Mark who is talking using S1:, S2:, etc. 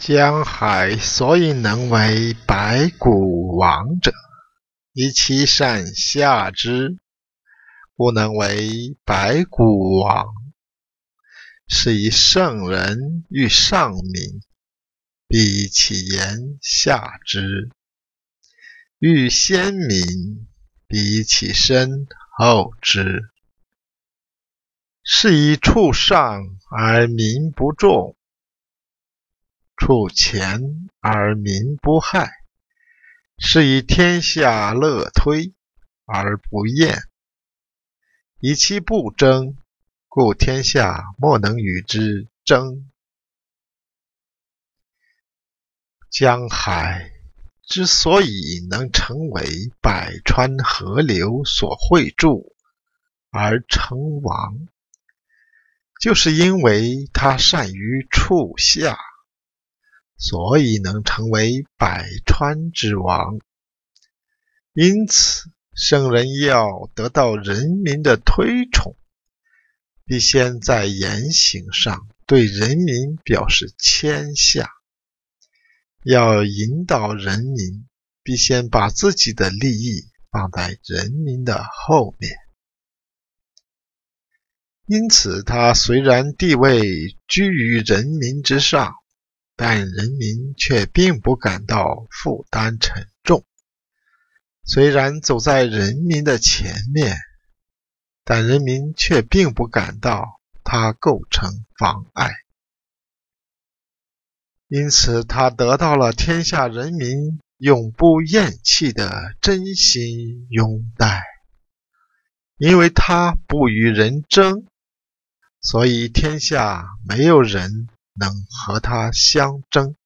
S1: 江海所以能为百谷王者，以其善下之，故能为百谷王。是以圣人欲上民，必其言下之；欲先民，必其身后之。是以处上而民不重。处前而民不害，是以天下乐推而不厌。以其不争，故天下莫能与之争。江海之所以能成为百川河流所汇注而成王，就是因为它善于处下。所以能成为百川之王。因此，圣人要得到人民的推崇，必先在言行上对人民表示谦下；要引导人民，必先把自己的利益放在人民的后面。因此，他虽然地位居于人民之上。但人民却并不感到负担沉重。虽然走在人民的前面，但人民却并不感到它构成妨碍。因此，他得到了天下人民永不厌弃的真心拥戴。因为他不与人争，所以天下没有人。能和他相争。